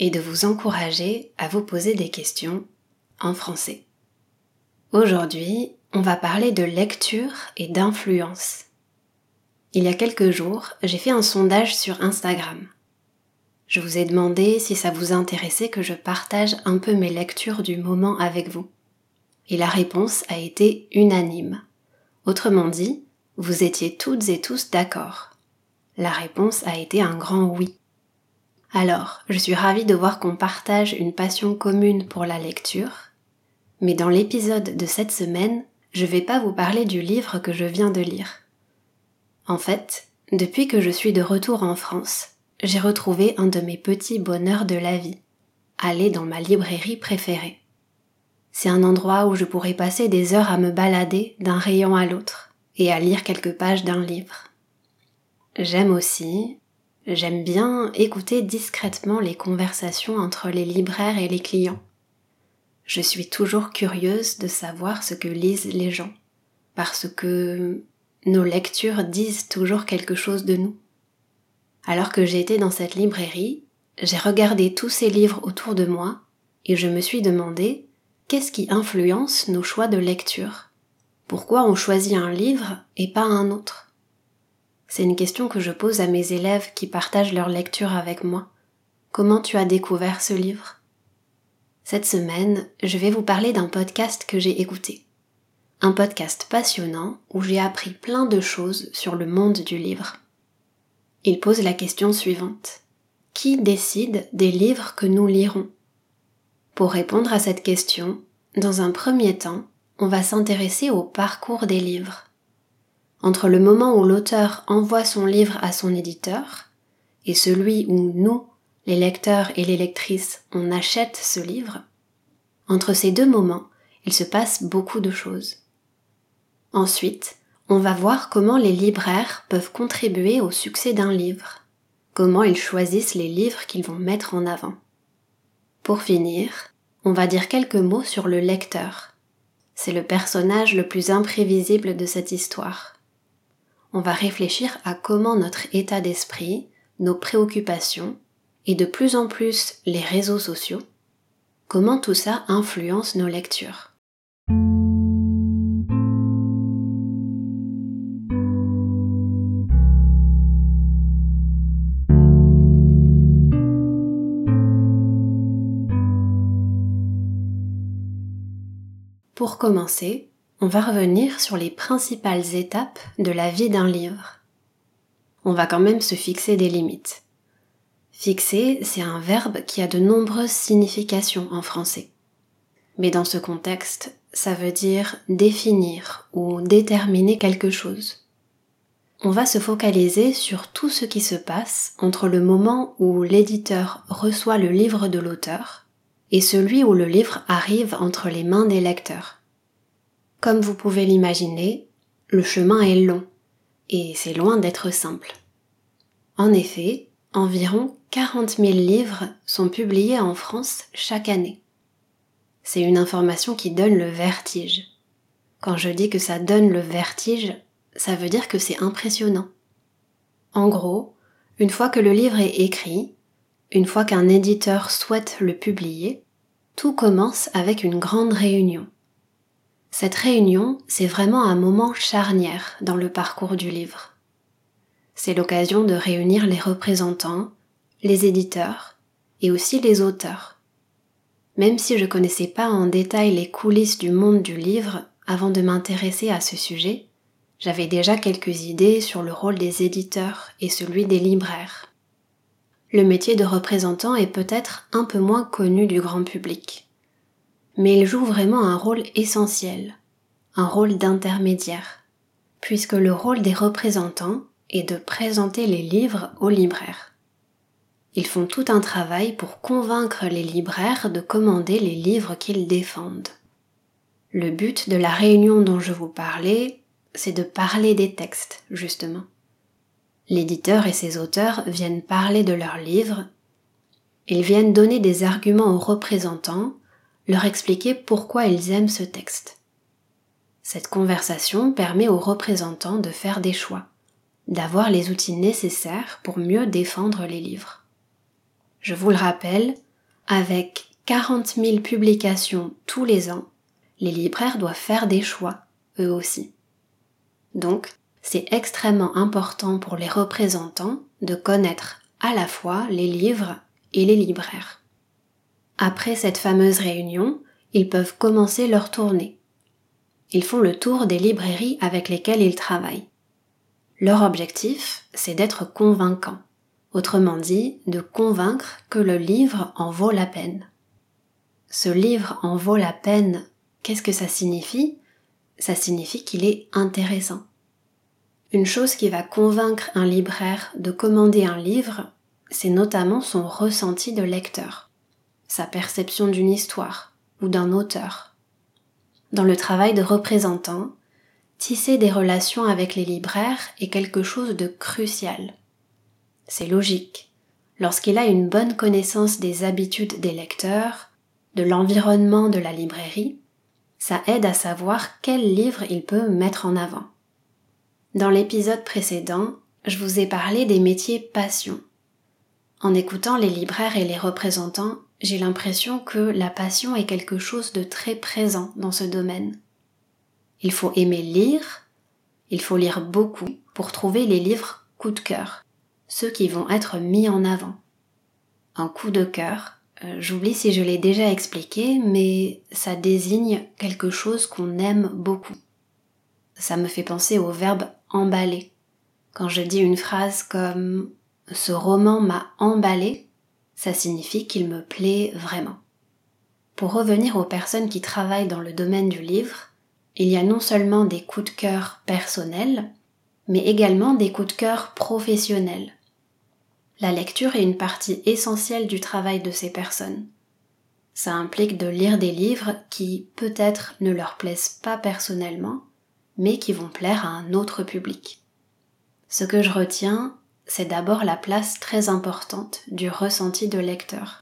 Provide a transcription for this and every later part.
et de vous encourager à vous poser des questions en français. Aujourd'hui, on va parler de lecture et d'influence. Il y a quelques jours, j'ai fait un sondage sur Instagram. Je vous ai demandé si ça vous intéressait que je partage un peu mes lectures du moment avec vous. Et la réponse a été unanime. Autrement dit, vous étiez toutes et tous d'accord. La réponse a été un grand oui. Alors, je suis ravie de voir qu'on partage une passion commune pour la lecture. Mais dans l'épisode de cette semaine, je vais pas vous parler du livre que je viens de lire. En fait, depuis que je suis de retour en France, j'ai retrouvé un de mes petits bonheurs de la vie. Aller dans ma librairie préférée. C'est un endroit où je pourrais passer des heures à me balader d'un rayon à l'autre et à lire quelques pages d'un livre. J'aime aussi, J'aime bien écouter discrètement les conversations entre les libraires et les clients. Je suis toujours curieuse de savoir ce que lisent les gens, parce que nos lectures disent toujours quelque chose de nous. Alors que j'étais dans cette librairie, j'ai regardé tous ces livres autour de moi et je me suis demandé qu'est-ce qui influence nos choix de lecture? Pourquoi on choisit un livre et pas un autre? C'est une question que je pose à mes élèves qui partagent leur lecture avec moi. Comment tu as découvert ce livre? Cette semaine, je vais vous parler d'un podcast que j'ai écouté. Un podcast passionnant où j'ai appris plein de choses sur le monde du livre. Il pose la question suivante. Qui décide des livres que nous lirons? Pour répondre à cette question, dans un premier temps, on va s'intéresser au parcours des livres entre le moment où l'auteur envoie son livre à son éditeur et celui où nous, les lecteurs et les lectrices, on achète ce livre, entre ces deux moments, il se passe beaucoup de choses. Ensuite, on va voir comment les libraires peuvent contribuer au succès d'un livre, comment ils choisissent les livres qu'ils vont mettre en avant. Pour finir, on va dire quelques mots sur le lecteur. C'est le personnage le plus imprévisible de cette histoire on va réfléchir à comment notre état d'esprit, nos préoccupations et de plus en plus les réseaux sociaux, comment tout ça influence nos lectures. Pour commencer, on va revenir sur les principales étapes de la vie d'un livre. On va quand même se fixer des limites. Fixer, c'est un verbe qui a de nombreuses significations en français. Mais dans ce contexte, ça veut dire définir ou déterminer quelque chose. On va se focaliser sur tout ce qui se passe entre le moment où l'éditeur reçoit le livre de l'auteur et celui où le livre arrive entre les mains des lecteurs. Comme vous pouvez l'imaginer, le chemin est long et c'est loin d'être simple. En effet, environ 40 000 livres sont publiés en France chaque année. C'est une information qui donne le vertige. Quand je dis que ça donne le vertige, ça veut dire que c'est impressionnant. En gros, une fois que le livre est écrit, une fois qu'un éditeur souhaite le publier, tout commence avec une grande réunion. Cette réunion, c'est vraiment un moment charnière dans le parcours du livre. C'est l'occasion de réunir les représentants, les éditeurs et aussi les auteurs. Même si je connaissais pas en détail les coulisses du monde du livre avant de m'intéresser à ce sujet, j'avais déjà quelques idées sur le rôle des éditeurs et celui des libraires. Le métier de représentant est peut-être un peu moins connu du grand public mais il joue vraiment un rôle essentiel, un rôle d'intermédiaire, puisque le rôle des représentants est de présenter les livres aux libraires. ils font tout un travail pour convaincre les libraires de commander les livres qu'ils défendent. Le but de la réunion dont je vous parlais, c'est de parler des textes, justement. L'éditeur et ses auteurs viennent parler de leurs livres, ils viennent donner des arguments aux représentants, leur expliquer pourquoi ils aiment ce texte. Cette conversation permet aux représentants de faire des choix, d'avoir les outils nécessaires pour mieux défendre les livres. Je vous le rappelle, avec 40 000 publications tous les ans, les libraires doivent faire des choix, eux aussi. Donc, c'est extrêmement important pour les représentants de connaître à la fois les livres et les libraires. Après cette fameuse réunion, ils peuvent commencer leur tournée. Ils font le tour des librairies avec lesquelles ils travaillent. Leur objectif, c'est d'être convaincants, autrement dit, de convaincre que le livre en vaut la peine. Ce livre en vaut la peine, qu'est-ce que ça signifie? Ça signifie qu'il est intéressant. Une chose qui va convaincre un libraire de commander un livre, c'est notamment son ressenti de lecteur, sa perception d'une histoire ou d'un auteur. Dans le travail de représentant, tisser des relations avec les libraires est quelque chose de crucial. C'est logique. Lorsqu'il a une bonne connaissance des habitudes des lecteurs, de l'environnement de la librairie, ça aide à savoir quel livre il peut mettre en avant. Dans l'épisode précédent, je vous ai parlé des métiers passion. En écoutant les libraires et les représentants, j'ai l'impression que la passion est quelque chose de très présent dans ce domaine. Il faut aimer lire, il faut lire beaucoup pour trouver les livres coup de cœur, ceux qui vont être mis en avant. Un coup de cœur, euh, j'oublie si je l'ai déjà expliqué, mais ça désigne quelque chose qu'on aime beaucoup. Ça me fait penser au verbe emballé. Quand je dis une phrase comme ce roman m'a emballé, ça signifie qu'il me plaît vraiment. Pour revenir aux personnes qui travaillent dans le domaine du livre, il y a non seulement des coups de cœur personnels, mais également des coups de cœur professionnels. La lecture est une partie essentielle du travail de ces personnes. Ça implique de lire des livres qui peut-être ne leur plaisent pas personnellement, mais qui vont plaire à un autre public. Ce que je retiens, c'est d'abord la place très importante du ressenti de lecteur.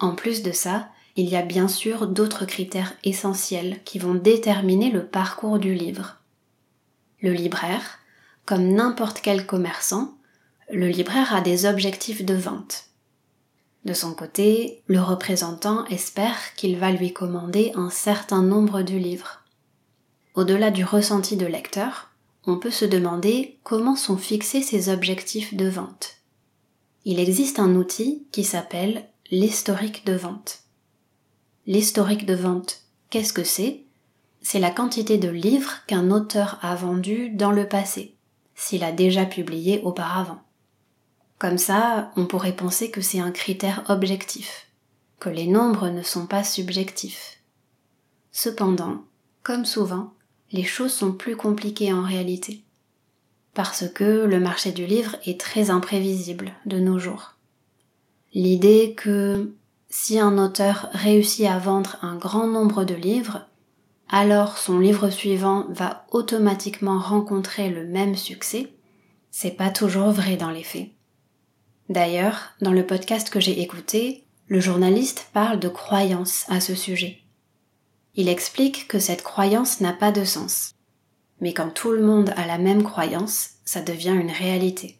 En plus de ça, il y a bien sûr d'autres critères essentiels qui vont déterminer le parcours du livre. Le libraire, comme n'importe quel commerçant, le libraire a des objectifs de vente. De son côté, le représentant espère qu'il va lui commander un certain nombre de livres. Au-delà du ressenti de lecteur, on peut se demander comment sont fixés ces objectifs de vente. Il existe un outil qui s'appelle l'historique de vente. L'historique de vente, qu'est-ce que c'est? C'est la quantité de livres qu'un auteur a vendus dans le passé, s'il a déjà publié auparavant. Comme ça, on pourrait penser que c'est un critère objectif, que les nombres ne sont pas subjectifs. Cependant, comme souvent, les choses sont plus compliquées en réalité. Parce que le marché du livre est très imprévisible de nos jours. L'idée que si un auteur réussit à vendre un grand nombre de livres, alors son livre suivant va automatiquement rencontrer le même succès, c'est pas toujours vrai dans les faits. D'ailleurs, dans le podcast que j'ai écouté, le journaliste parle de croyance à ce sujet. Il explique que cette croyance n'a pas de sens. Mais quand tout le monde a la même croyance, ça devient une réalité.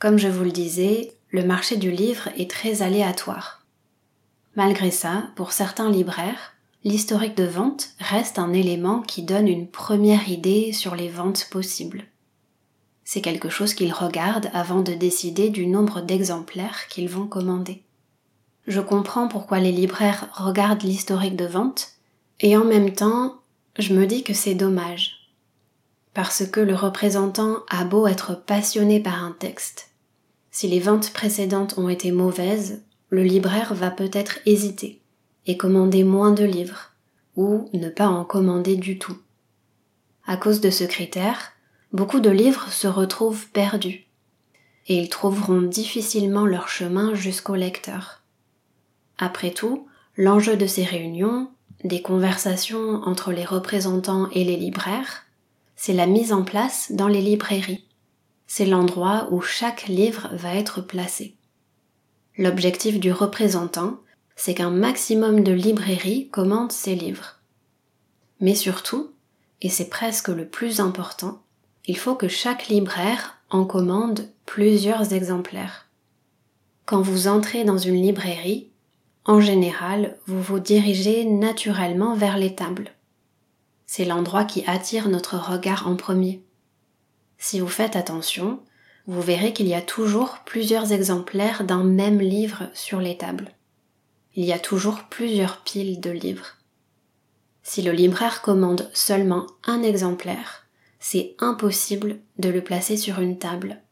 Comme je vous le disais, le marché du livre est très aléatoire. Malgré ça, pour certains libraires, l'historique de vente reste un élément qui donne une première idée sur les ventes possibles. C'est quelque chose qu'ils regardent avant de décider du nombre d'exemplaires qu'ils vont commander. Je comprends pourquoi les libraires regardent l'historique de vente, et en même temps, je me dis que c'est dommage. Parce que le représentant a beau être passionné par un texte. Si les ventes précédentes ont été mauvaises, le libraire va peut-être hésiter et commander moins de livres, ou ne pas en commander du tout. À cause de ce critère, beaucoup de livres se retrouvent perdus. et ils trouveront difficilement leur chemin jusqu'au lecteur. Après tout, l'enjeu de ces réunions, des conversations entre les représentants et les libraires, c'est la mise en place dans les librairies. C'est l'endroit où chaque livre va être placé. L'objectif du représentant, c'est qu'un maximum de librairies commandent ces livres. Mais surtout, et c'est presque le plus important, il faut que chaque libraire en commande plusieurs exemplaires. Quand vous entrez dans une librairie, en général, vous vous dirigez naturellement vers les tables. C'est l'endroit qui attire notre regard en premier. Si vous faites attention, vous verrez qu'il y a toujours plusieurs exemplaires d'un même livre sur les tables. Il y a toujours plusieurs piles de livres. Si le libraire commande seulement un exemplaire, c'est impossible de le placer sur une table.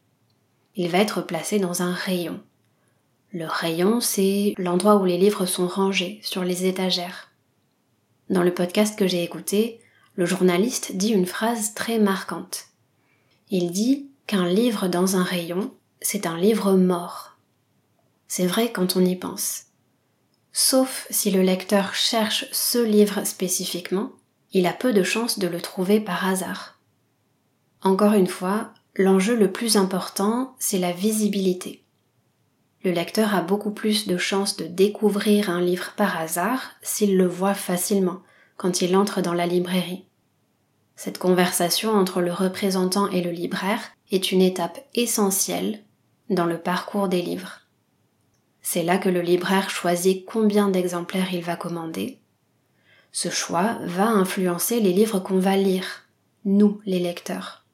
Il va être placé dans un rayon. Le rayon, c'est l'endroit où les livres sont rangés, sur les étagères. Dans le podcast que j'ai écouté, le journaliste dit une phrase très marquante. Il dit qu'un livre dans un rayon, c'est un livre mort. C'est vrai quand on y pense. Sauf si le lecteur cherche ce livre spécifiquement, il a peu de chances de le trouver par hasard. Encore une fois, l'enjeu le plus important, c'est la visibilité le lecteur a beaucoup plus de chances de découvrir un livre par hasard s'il le voit facilement quand il entre dans la librairie. Cette conversation entre le représentant et le libraire est une étape essentielle dans le parcours des livres. C'est là que le libraire choisit combien d'exemplaires il va commander. Ce choix va influencer les livres qu'on va lire, nous les lecteurs.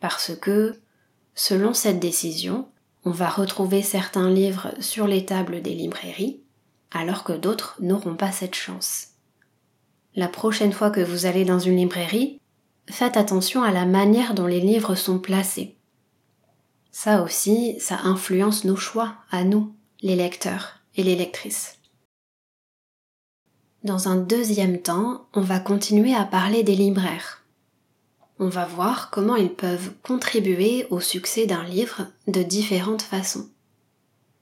Parce que, selon cette décision, on va retrouver certains livres sur les tables des librairies, alors que d'autres n'auront pas cette chance. La prochaine fois que vous allez dans une librairie, faites attention à la manière dont les livres sont placés. Ça aussi, ça influence nos choix à nous, les lecteurs et les lectrices. Dans un deuxième temps, on va continuer à parler des libraires on va voir comment ils peuvent contribuer au succès d'un livre de différentes façons.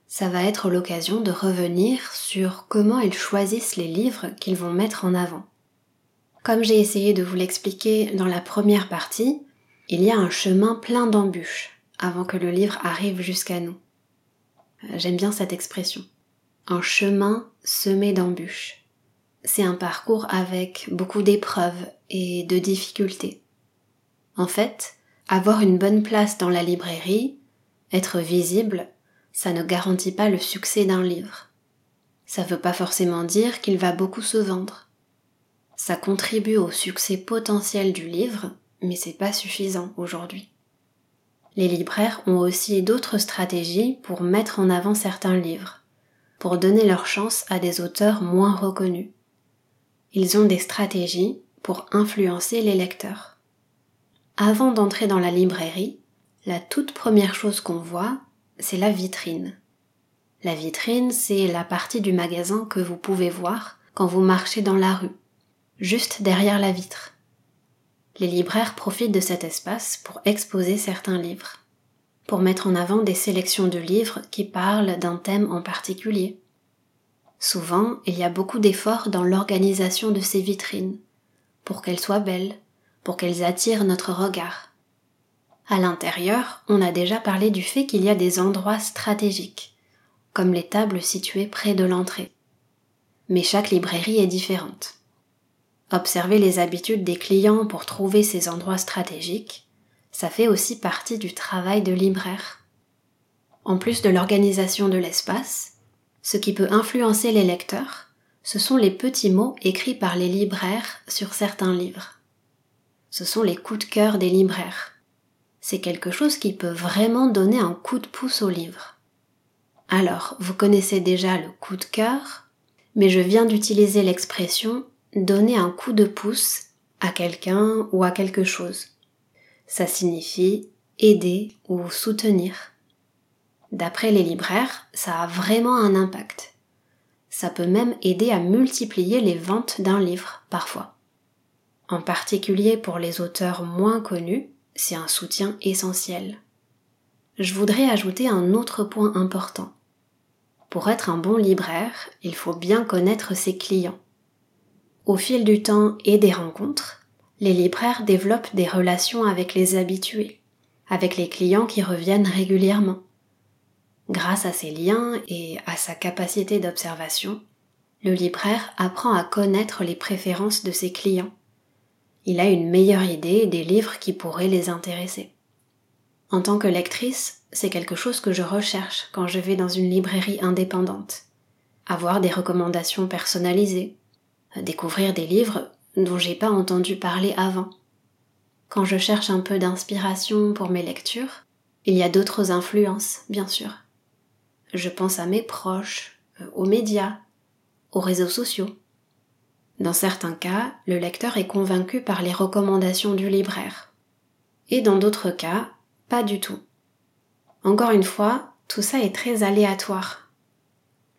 Ça va être l'occasion de revenir sur comment ils choisissent les livres qu'ils vont mettre en avant. Comme j'ai essayé de vous l'expliquer dans la première partie, il y a un chemin plein d'embûches avant que le livre arrive jusqu'à nous. J'aime bien cette expression. Un chemin semé d'embûches. C'est un parcours avec beaucoup d'épreuves et de difficultés. En fait, avoir une bonne place dans la librairie, être visible, ça ne garantit pas le succès d'un livre. Ça ne veut pas forcément dire qu'il va beaucoup se vendre. Ça contribue au succès potentiel du livre, mais c'est pas suffisant aujourd'hui. Les libraires ont aussi d'autres stratégies pour mettre en avant certains livres, pour donner leur chance à des auteurs moins reconnus. Ils ont des stratégies pour influencer les lecteurs. Avant d'entrer dans la librairie, la toute première chose qu'on voit, c'est la vitrine. La vitrine, c'est la partie du magasin que vous pouvez voir quand vous marchez dans la rue, juste derrière la vitre. Les libraires profitent de cet espace pour exposer certains livres, pour mettre en avant des sélections de livres qui parlent d'un thème en particulier. Souvent, il y a beaucoup d'efforts dans l'organisation de ces vitrines, pour qu'elles soient belles, pour qu'elles attirent notre regard. À l'intérieur, on a déjà parlé du fait qu'il y a des endroits stratégiques, comme les tables situées près de l'entrée. Mais chaque librairie est différente. Observer les habitudes des clients pour trouver ces endroits stratégiques, ça fait aussi partie du travail de libraire. En plus de l'organisation de l'espace, ce qui peut influencer les lecteurs, ce sont les petits mots écrits par les libraires sur certains livres ce sont les coups de cœur des libraires. C'est quelque chose qui peut vraiment donner un coup de pouce au livre. Alors, vous connaissez déjà le coup de cœur, mais je viens d'utiliser l'expression donner un coup de pouce à quelqu'un ou à quelque chose. Ça signifie aider ou soutenir. D'après les libraires, ça a vraiment un impact. Ça peut même aider à multiplier les ventes d'un livre parfois. En particulier pour les auteurs moins connus, c'est un soutien essentiel. je voudrais ajouter un autre point important. Pour être un bon libraire, il faut bien connaître ses clients. Au fil du temps et des rencontres, les libraires développent des relations avec les habitués, avec les clients qui reviennent régulièrement. Grâce à ces liens et à sa capacité d'observation, le libraire apprend à connaître les préférences de ses clients. Il a une meilleure idée des livres qui pourraient les intéresser. En tant que lectrice, c'est quelque chose que je recherche quand je vais dans une librairie indépendante. Avoir des recommandations personnalisées, découvrir des livres dont j'ai pas entendu parler avant. Quand je cherche un peu d'inspiration pour mes lectures, il y a d'autres influences, bien sûr. Je pense à mes proches, euh, aux médias, aux réseaux sociaux. Dans certains cas, le lecteur est convaincu par les recommandations du libraire. Et dans d'autres cas, pas du tout. Encore une fois, tout ça est très aléatoire.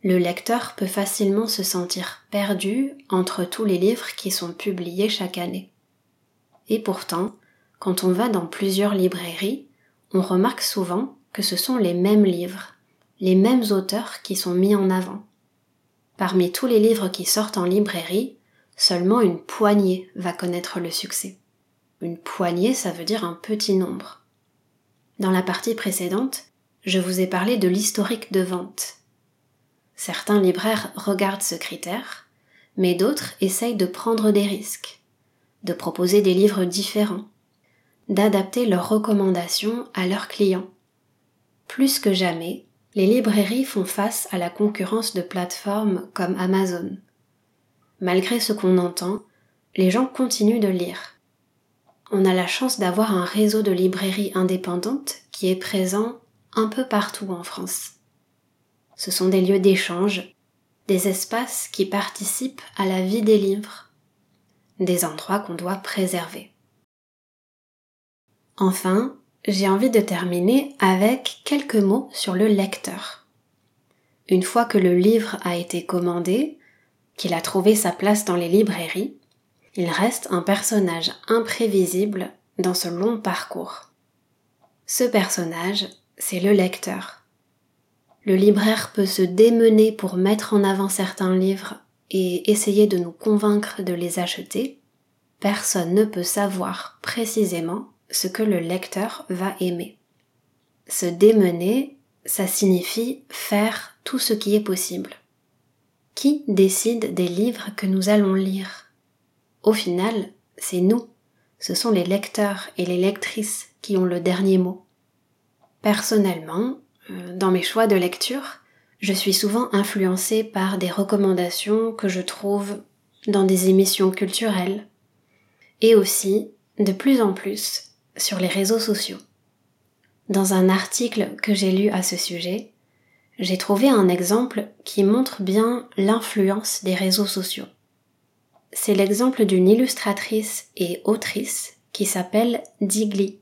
Le lecteur peut facilement se sentir perdu entre tous les livres qui sont publiés chaque année. Et pourtant, quand on va dans plusieurs librairies, on remarque souvent que ce sont les mêmes livres, les mêmes auteurs qui sont mis en avant. Parmi tous les livres qui sortent en librairie, seulement une poignée va connaître le succès. Une poignée, ça veut dire un petit nombre. Dans la partie précédente, je vous ai parlé de l'historique de vente. Certains libraires regardent ce critère, mais d'autres essayent de prendre des risques, de proposer des livres différents, d'adapter leurs recommandations à leurs clients. Plus que jamais, les librairies font face à la concurrence de plateformes comme Amazon. Malgré ce qu'on entend, les gens continuent de lire on a la chance d'avoir un réseau de librairies indépendantes qui est présent un peu partout en France. Ce sont des lieux d'échange, des espaces qui participent à la vie des livres, des endroits qu'on doit préserver. Enfin, j'ai envie de terminer avec quelques mots sur le lecteur. Une fois que le livre a été commandé, qu'il a trouvé sa place dans les librairies, il reste un personnage imprévisible dans ce long parcours. Ce personnage, c'est le lecteur. Le libraire peut se démener pour mettre en avant certains livres et essayer de nous convaincre de les acheter. Personne ne peut savoir précisément ce que le lecteur va aimer. Se démener, ça signifie faire tout ce qui est possible. Qui décide des livres que nous allons lire au final, c'est nous, ce sont les lecteurs et les lectrices qui ont le dernier mot. Personnellement, euh, dans mes choix de lecture, je suis souvent influencée par des recommandations que je trouve dans des émissions culturelles et aussi, de plus en plus, sur les réseaux sociaux. Dans un article que j'ai lu à ce sujet, j'ai trouvé un exemple qui montre bien l'influence des réseaux sociaux c'est l'exemple d'une illustratrice et autrice qui s'appelle Digli.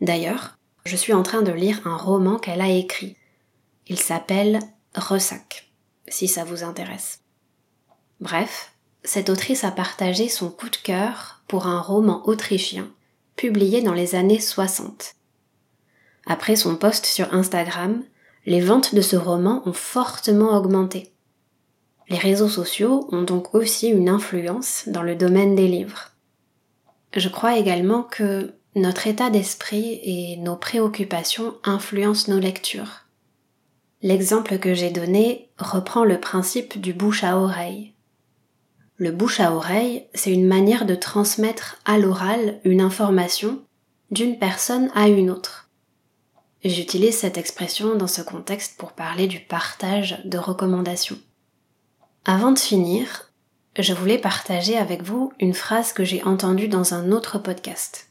D'ailleurs, je suis en train de lire un roman qu'elle a écrit. Il s'appelle Ressac, si ça vous intéresse. Bref, cette autrice a partagé son coup de cœur pour un roman autrichien publié dans les années 60. Après son post sur Instagram, les ventes de ce roman ont fortement augmenté. Les réseaux sociaux ont donc aussi une influence dans le domaine des livres. Je crois également que notre état d'esprit et nos préoccupations influencent nos lectures. L'exemple que j'ai donné reprend le principe du bouche à oreille. Le bouche à oreille, c'est une manière de transmettre à l'oral une information d'une personne à une autre. J'utilise cette expression dans ce contexte pour parler du partage de recommandations. Avant de finir, je voulais partager avec vous une phrase que j'ai entendue dans un autre podcast.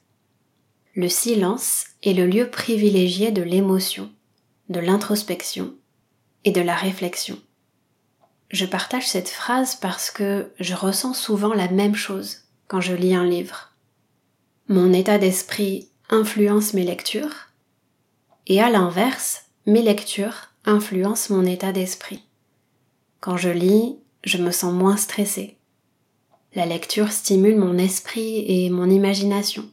Le silence est le lieu privilégié de l'émotion, de l'introspection et de la réflexion. Je partage cette phrase parce que je ressens souvent la même chose quand je lis un livre. Mon état d'esprit influence mes lectures et à l'inverse, mes lectures influencent mon état d'esprit. Quand je lis, je me sens moins stressée. La lecture stimule mon esprit et mon imagination.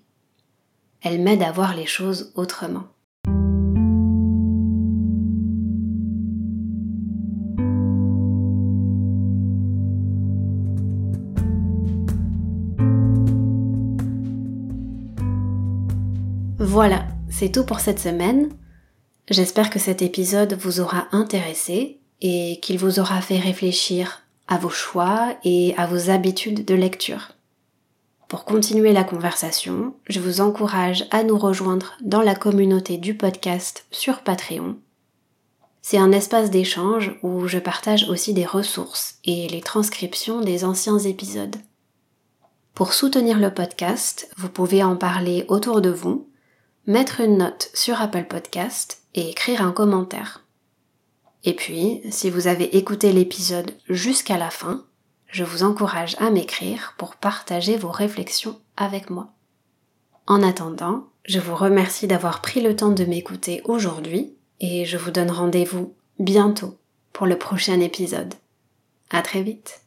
Elle m'aide à voir les choses autrement. Voilà, c'est tout pour cette semaine. J'espère que cet épisode vous aura intéressé et qu'il vous aura fait réfléchir à vos choix et à vos habitudes de lecture. Pour continuer la conversation, je vous encourage à nous rejoindre dans la communauté du podcast sur Patreon. C'est un espace d'échange où je partage aussi des ressources et les transcriptions des anciens épisodes. Pour soutenir le podcast, vous pouvez en parler autour de vous, mettre une note sur Apple Podcast et écrire un commentaire. Et puis, si vous avez écouté l'épisode jusqu'à la fin, je vous encourage à m'écrire pour partager vos réflexions avec moi. En attendant, je vous remercie d'avoir pris le temps de m'écouter aujourd'hui et je vous donne rendez-vous bientôt pour le prochain épisode. À très vite!